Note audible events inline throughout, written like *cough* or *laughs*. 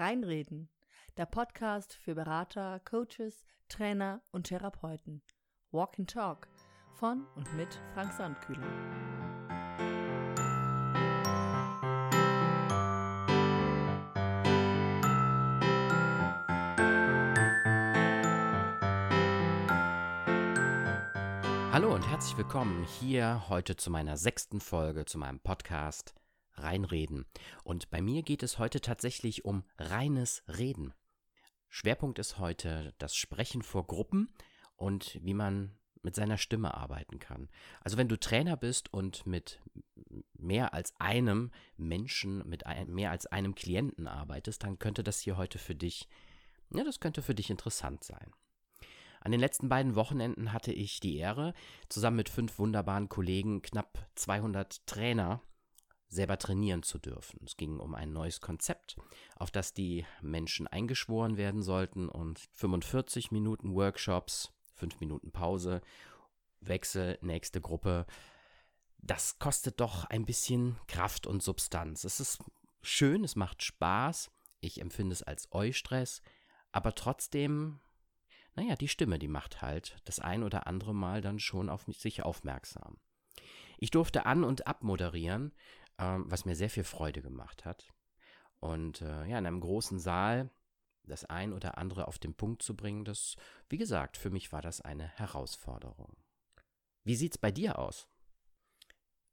Reinreden, der Podcast für Berater, Coaches, Trainer und Therapeuten. Walk and Talk von und mit Frank Sandkühler. Hallo und herzlich willkommen hier heute zu meiner sechsten Folge zu meinem Podcast Reinreden. Und bei mir geht es heute tatsächlich um reines Reden. Schwerpunkt ist heute das Sprechen vor Gruppen und wie man mit seiner Stimme arbeiten kann. Also wenn du Trainer bist und mit mehr als einem Menschen, mit ein, mehr als einem Klienten arbeitest, dann könnte das hier heute für dich, ja, das könnte für dich interessant sein. An den letzten beiden Wochenenden hatte ich die Ehre, zusammen mit fünf wunderbaren Kollegen knapp 200 Trainer selber trainieren zu dürfen. Es ging um ein neues Konzept, auf das die Menschen eingeschworen werden sollten und 45 Minuten Workshops, 5 Minuten Pause, Wechsel, nächste Gruppe. Das kostet doch ein bisschen Kraft und Substanz. Es ist schön, es macht Spaß. Ich empfinde es als Eustress, aber trotzdem, naja, die Stimme, die macht halt das ein oder andere Mal dann schon auf sich aufmerksam. Ich durfte an- und abmoderieren ähm, was mir sehr viel Freude gemacht hat. Und äh, ja, in einem großen Saal das ein oder andere auf den Punkt zu bringen, das, wie gesagt, für mich war das eine Herausforderung. Wie sieht's bei dir aus?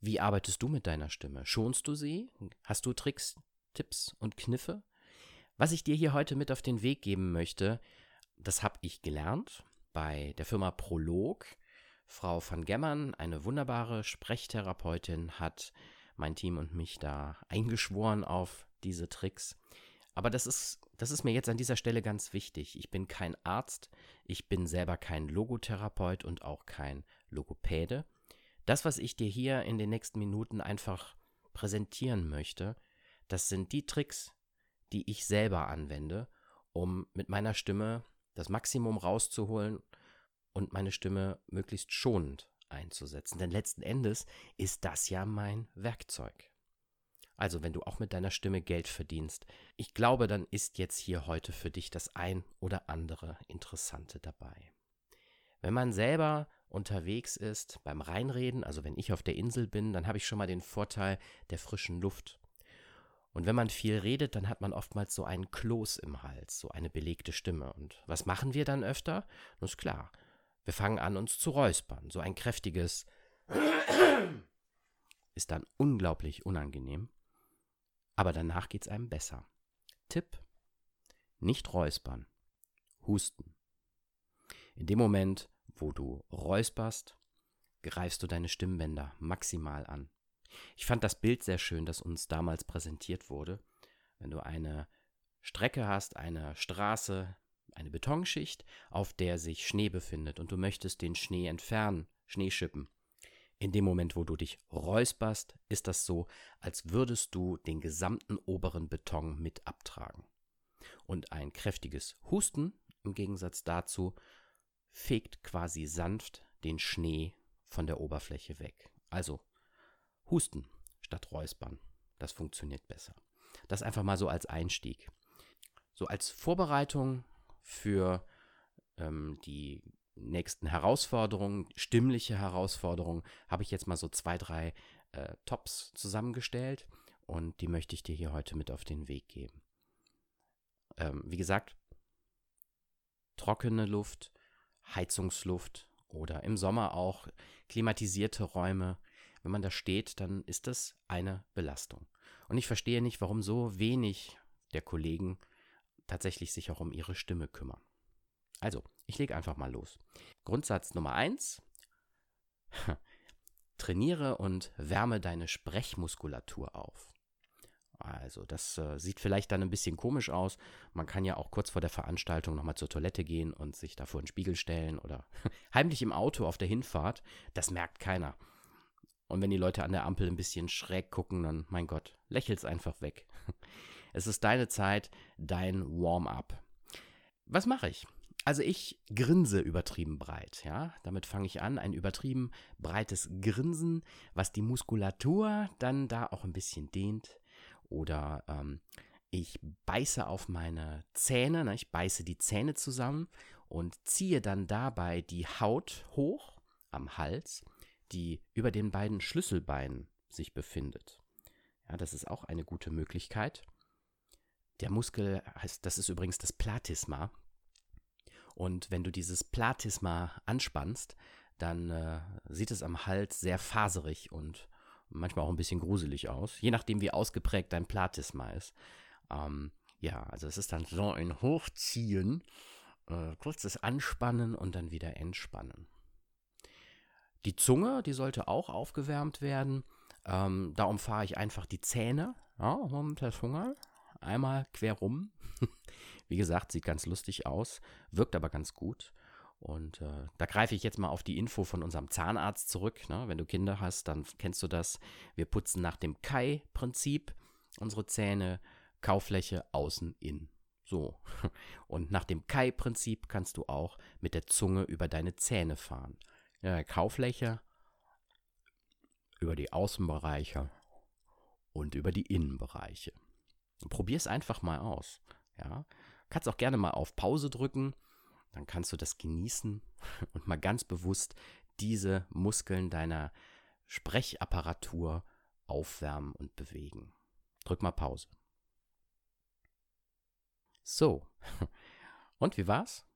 Wie arbeitest du mit deiner Stimme? Schonst du sie? Hast du Tricks, Tipps und Kniffe? Was ich dir hier heute mit auf den Weg geben möchte, das habe ich gelernt bei der Firma Prolog. Frau van Gemmern, eine wunderbare Sprechtherapeutin, hat mein Team und mich da eingeschworen auf diese Tricks. Aber das ist, das ist mir jetzt an dieser Stelle ganz wichtig. Ich bin kein Arzt, ich bin selber kein Logotherapeut und auch kein Logopäde. Das, was ich dir hier in den nächsten Minuten einfach präsentieren möchte, das sind die Tricks, die ich selber anwende, um mit meiner Stimme das Maximum rauszuholen und meine Stimme möglichst schonend einzusetzen. Denn letzten Endes ist das ja mein Werkzeug. Also wenn du auch mit deiner Stimme Geld verdienst, ich glaube, dann ist jetzt hier heute für dich das ein oder andere Interessante dabei. Wenn man selber unterwegs ist beim Reinreden, also wenn ich auf der Insel bin, dann habe ich schon mal den Vorteil der frischen Luft. Und wenn man viel redet, dann hat man oftmals so einen Kloß im Hals, so eine belegte Stimme. Und was machen wir dann öfter? Nun ist klar, wir fangen an, uns zu räuspern. So ein kräftiges *clears throat* ist dann unglaublich unangenehm. Aber danach geht es einem besser. Tipp: Nicht räuspern, husten. In dem Moment, wo du räusperst, greifst du deine Stimmbänder maximal an. Ich fand das Bild sehr schön, das uns damals präsentiert wurde. Wenn du eine Strecke hast, eine Straße, eine Betonschicht, auf der sich Schnee befindet und du möchtest den Schnee entfernen, Schnee schippen. In dem Moment, wo du dich räusperst, ist das so, als würdest du den gesamten oberen Beton mit abtragen. Und ein kräftiges Husten im Gegensatz dazu fegt quasi sanft den Schnee von der Oberfläche weg. Also Husten statt Räuspern. Das funktioniert besser. Das einfach mal so als Einstieg. So als Vorbereitung für ähm, die nächsten Herausforderungen, stimmliche Herausforderungen, habe ich jetzt mal so zwei, drei äh, Tops zusammengestellt und die möchte ich dir hier heute mit auf den Weg geben. Ähm, wie gesagt, trockene Luft, Heizungsluft oder im Sommer auch klimatisierte Räume. Wenn man da steht, dann ist das eine Belastung. Und ich verstehe nicht, warum so wenig der Kollegen tatsächlich sich auch um ihre Stimme kümmern. Also, ich lege einfach mal los. Grundsatz Nummer eins: *laughs* Trainiere und wärme deine Sprechmuskulatur auf. Also, das äh, sieht vielleicht dann ein bisschen komisch aus. Man kann ja auch kurz vor der Veranstaltung nochmal zur Toilette gehen und sich da vor den Spiegel stellen oder *laughs* heimlich im Auto auf der Hinfahrt. Das merkt keiner. Und wenn die Leute an der Ampel ein bisschen schräg gucken, dann, mein Gott, lächelt's einfach weg. *laughs* Es ist deine Zeit, dein Warm-up. Was mache ich? Also ich grinse übertrieben breit, ja. Damit fange ich an, ein übertrieben breites Grinsen, was die Muskulatur dann da auch ein bisschen dehnt oder ähm, Ich beiße auf meine Zähne, ne? ich beiße die Zähne zusammen und ziehe dann dabei die Haut hoch am Hals, die über den beiden Schlüsselbeinen sich befindet. Ja, das ist auch eine gute Möglichkeit. Der Muskel heißt, das ist übrigens das Platysma. Und wenn du dieses Platysma anspannst, dann äh, sieht es am Hals sehr faserig und manchmal auch ein bisschen gruselig aus, je nachdem, wie ausgeprägt dein Platysma ist. Ähm, ja, also es ist dann so ein Hochziehen, äh, kurzes Anspannen und dann wieder Entspannen. Die Zunge, die sollte auch aufgewärmt werden. Ähm, da umfahre ich einfach die Zähne ja, mit der Zunge. Einmal quer rum. *laughs* Wie gesagt, sieht ganz lustig aus, wirkt aber ganz gut. Und äh, da greife ich jetzt mal auf die Info von unserem Zahnarzt zurück. Ne? Wenn du Kinder hast, dann kennst du das. Wir putzen nach dem Kai-Prinzip unsere Zähne, Kaufläche außen in. So. *laughs* Und nach dem Kai-Prinzip kannst du auch mit der Zunge über deine Zähne fahren. Ja, Kaufläche über die Außenbereiche und über die Innenbereiche. Probier es einfach mal aus. Ja, kannst auch gerne mal auf Pause drücken, dann kannst du das genießen *laughs* und mal ganz bewusst diese Muskeln deiner Sprechapparatur aufwärmen und bewegen. Drück mal Pause. So. *laughs* Und wie war's?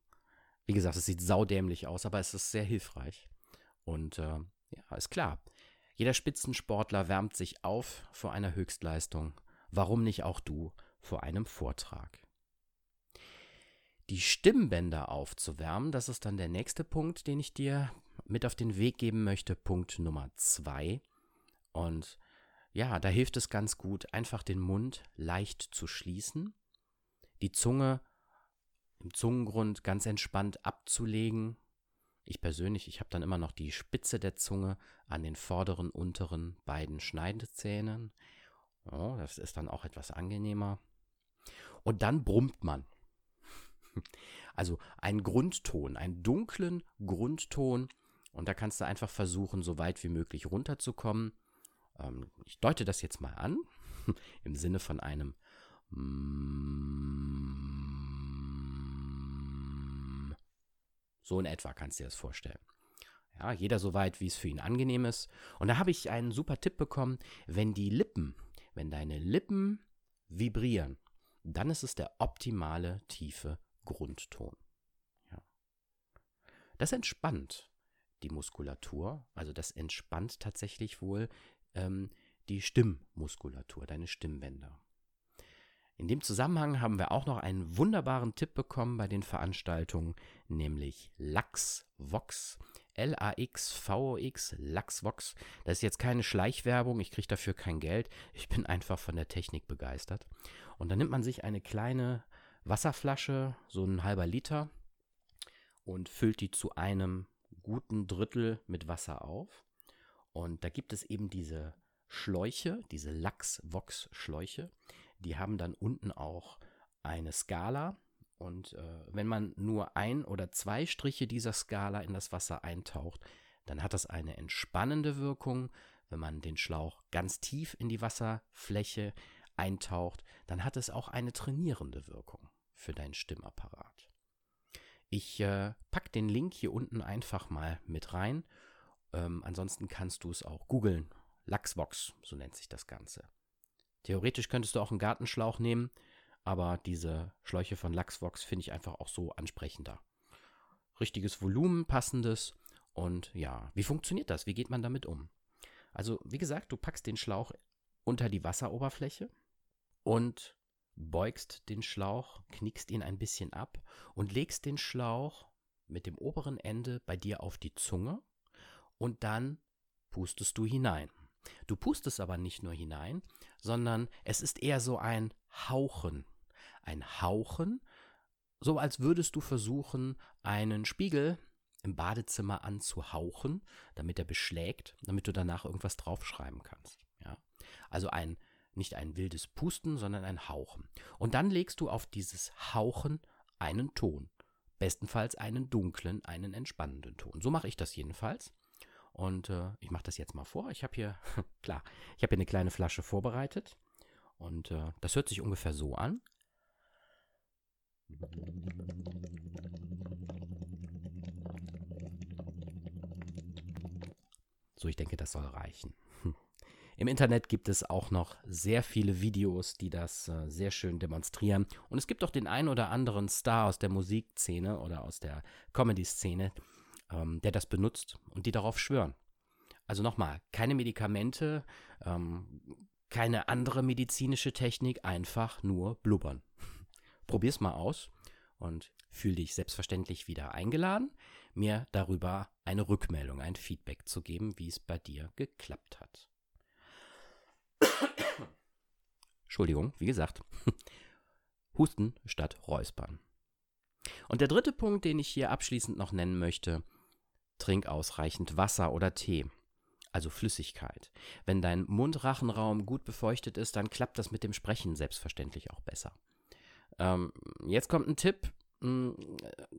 Wie gesagt, es sieht saudämlich aus, aber es ist sehr hilfreich. Und äh, ja, ist klar. Jeder Spitzensportler wärmt sich auf vor einer Höchstleistung. Warum nicht auch du vor einem Vortrag? Die Stimmbänder aufzuwärmen, das ist dann der nächste Punkt, den ich dir mit auf den Weg geben möchte. Punkt Nummer zwei. Und ja, da hilft es ganz gut, einfach den Mund leicht zu schließen, die Zunge im Zungengrund ganz entspannt abzulegen ich persönlich, ich habe dann immer noch die Spitze der Zunge an den vorderen, unteren beiden Schneidezähnen. Oh, das ist dann auch etwas angenehmer. Und dann brummt man. *laughs* Also einen Grundton, einen dunklen Grundton. Und da kannst du einfach versuchen, so weit wie möglich runterzukommen. Ähm, ich deute das jetzt mal an, *laughs* im Sinne von einem So in etwa kannst du dir das vorstellen. Ja, jeder so weit, wie es für ihn angenehm ist. Und da habe ich einen super Tipp bekommen, wenn die Lippen, wenn deine Lippen vibrieren, dann ist es der optimale tiefe Grundton. Ja. Das entspannt die Muskulatur, also das entspannt tatsächlich wohl ähm, die Stimmmuskulatur, deine Stimmbänder. In dem Zusammenhang haben wir auch noch einen wunderbaren Tipp bekommen bei den Veranstaltungen, nämlich LaxVox. L-A-X-V-O-X. Das ist jetzt keine Schleichwerbung, ich kriege dafür kein Geld. Ich bin einfach von der Technik begeistert. Und dann nimmt man sich eine kleine Wasserflasche, so ein halber Liter, und füllt die zu einem guten Drittel mit Wasser auf. Und da gibt es eben diese Schläuche, diese LaxVox-Schläuche die haben dann unten auch eine Skala. Und äh, wenn man nur ein oder zwei Striche dieser Skala in das Wasser eintaucht, dann hat das eine entspannende Wirkung. Wenn man den Schlauch ganz tief in die Wasserfläche eintaucht, dann hat es auch eine trainierende Wirkung für deinen Stimmapparat. Ich äh, packe den Link hier unten einfach mal mit rein. Ähm, ansonsten kannst du es auch googeln. Lachsvox, so nennt sich das Ganze. Theoretisch könntest du auch einen Gartenschlauch nehmen, aber diese Schläuche von Lachsvox finde ich einfach auch so ansprechender. Richtiges Volumen, passendes und ja, wie funktioniert das? Wie geht man damit um? Also, wie gesagt, du packst den Schlauch unter die Wasseroberfläche und beugst den Schlauch, knickst ihn ein bisschen ab und legst den Schlauch mit dem oberen Ende bei dir auf die Zunge und dann pustest du hinein. Du pustest aber nicht nur hinein, sondern es ist eher so ein Hauchen. Ein Hauchen, so als würdest du versuchen, einen Spiegel im Badezimmer anzuhauchen, damit er beschlägt, damit du danach irgendwas draufschreiben kannst. Ja? Also ein nicht ein wildes Pusten, sondern ein Hauchen. Und dann legst du auf dieses Hauchen einen Ton. Bestenfalls einen dunklen, einen entspannenden Ton. So mache ich das jedenfalls. Und äh, ich mache das jetzt mal vor. Ich habe hier, *laughs* klar, ich habe hier eine kleine Flasche vorbereitet. Und äh, das hört sich ungefähr so an. So, ich denke, das soll reichen. *laughs* Im Internet gibt es auch noch sehr viele Videos, die das äh, sehr schön demonstrieren. Und es gibt auch den einen oder anderen Star aus der Musikszene oder aus der Comedy-Szene, ähm, der das benutzt und die darauf schwören. Also nochmal, keine Medikamente, ähm, keine andere medizinische Technik, einfach nur blubbern. *laughs* Probier's mal aus und fühl dich selbstverständlich wieder eingeladen, mir darüber eine Rückmeldung, ein Feedback zu geben, wie es bei dir geklappt hat. Entschuldigung, wie gesagt. *laughs* Husten statt Räuspern. Und der dritte Punkt, den ich hier abschließend noch nennen möchte, trink ausreichend Wasser oder Tee, also Flüssigkeit. Wenn dein Mundrachenraum gut befeuchtet ist, dann klappt das mit dem Sprechen selbstverständlich auch besser. Ähm, jetzt kommt ein Tipp, hm,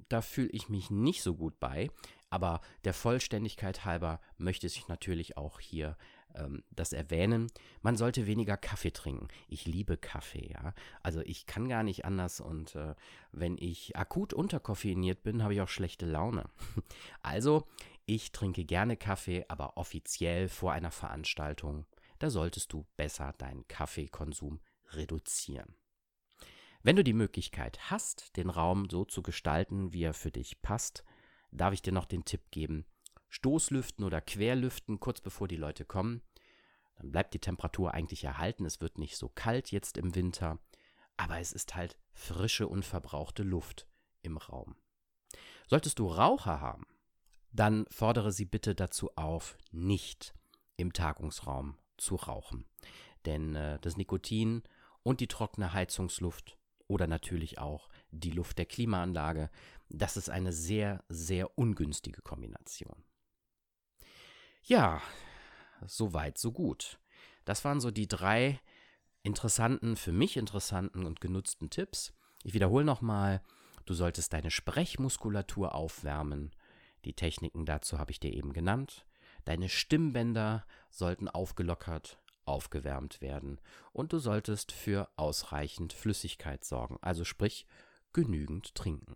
da fühle ich mich nicht so gut bei, aber der Vollständigkeit halber möchte ich natürlich auch hier ähm, das erwähnen. Man sollte weniger Kaffee trinken. Ich liebe Kaffee, ja. Also ich kann gar nicht anders und äh, wenn ich akut unterkoffeiniert bin, habe ich auch schlechte Laune. *laughs* Also ich trinke gerne Kaffee, aber offiziell vor einer Veranstaltung. Da solltest du besser deinen Kaffeekonsum reduzieren. Wenn du die Möglichkeit hast, den Raum so zu gestalten, wie er für dich passt, darf ich dir noch den Tipp geben, Stoßlüften oder Querlüften kurz bevor die Leute kommen. Dann bleibt die Temperatur eigentlich erhalten. Es wird nicht so kalt jetzt im Winter, aber es ist halt frische, unverbrauchte Luft im Raum. Solltest du Raucher haben, dann fordere sie bitte dazu auf, nicht im Tagungsraum zu rauchen. Denn äh, das Nikotin und die trockene Heizungsluft oder natürlich auch die Luft der Klimaanlage, das ist eine sehr, sehr ungünstige Kombination. Ja, so weit, so gut. Das waren so die drei interessanten, für mich interessanten und genutzten Tipps. Ich wiederhole nochmal, du solltest deine Sprechmuskulatur aufwärmen. Die Techniken dazu habe ich dir eben genannt. Deine Stimmbänder sollten aufgelockert, aufgewärmt werden. Und du solltest für ausreichend Flüssigkeit sorgen, also sprich genügend trinken.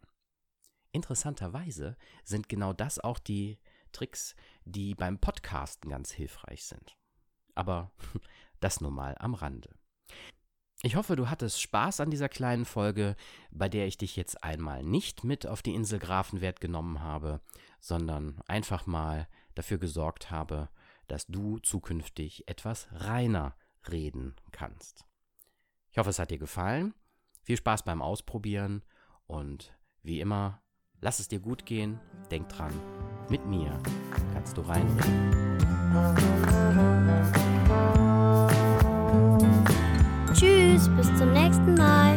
Interessanterweise sind genau das auch die Tricks, die beim Podcasten ganz hilfreich sind. Aber *laughs* das nur mal am Rande. Ich hoffe, du hattest Spaß an dieser kleinen Folge, bei der ich dich jetzt einmal nicht mit auf die Insel Grafenwert genommen habe, sondern einfach mal dafür gesorgt habe, dass du zukünftig etwas reiner reden kannst. Ich hoffe, es hat dir gefallen. Viel Spaß beim Ausprobieren und wie immer, lass es dir gut gehen. Denk dran, mit mir kannst du reinreden. Tschüss, bis zum nächsten Mal.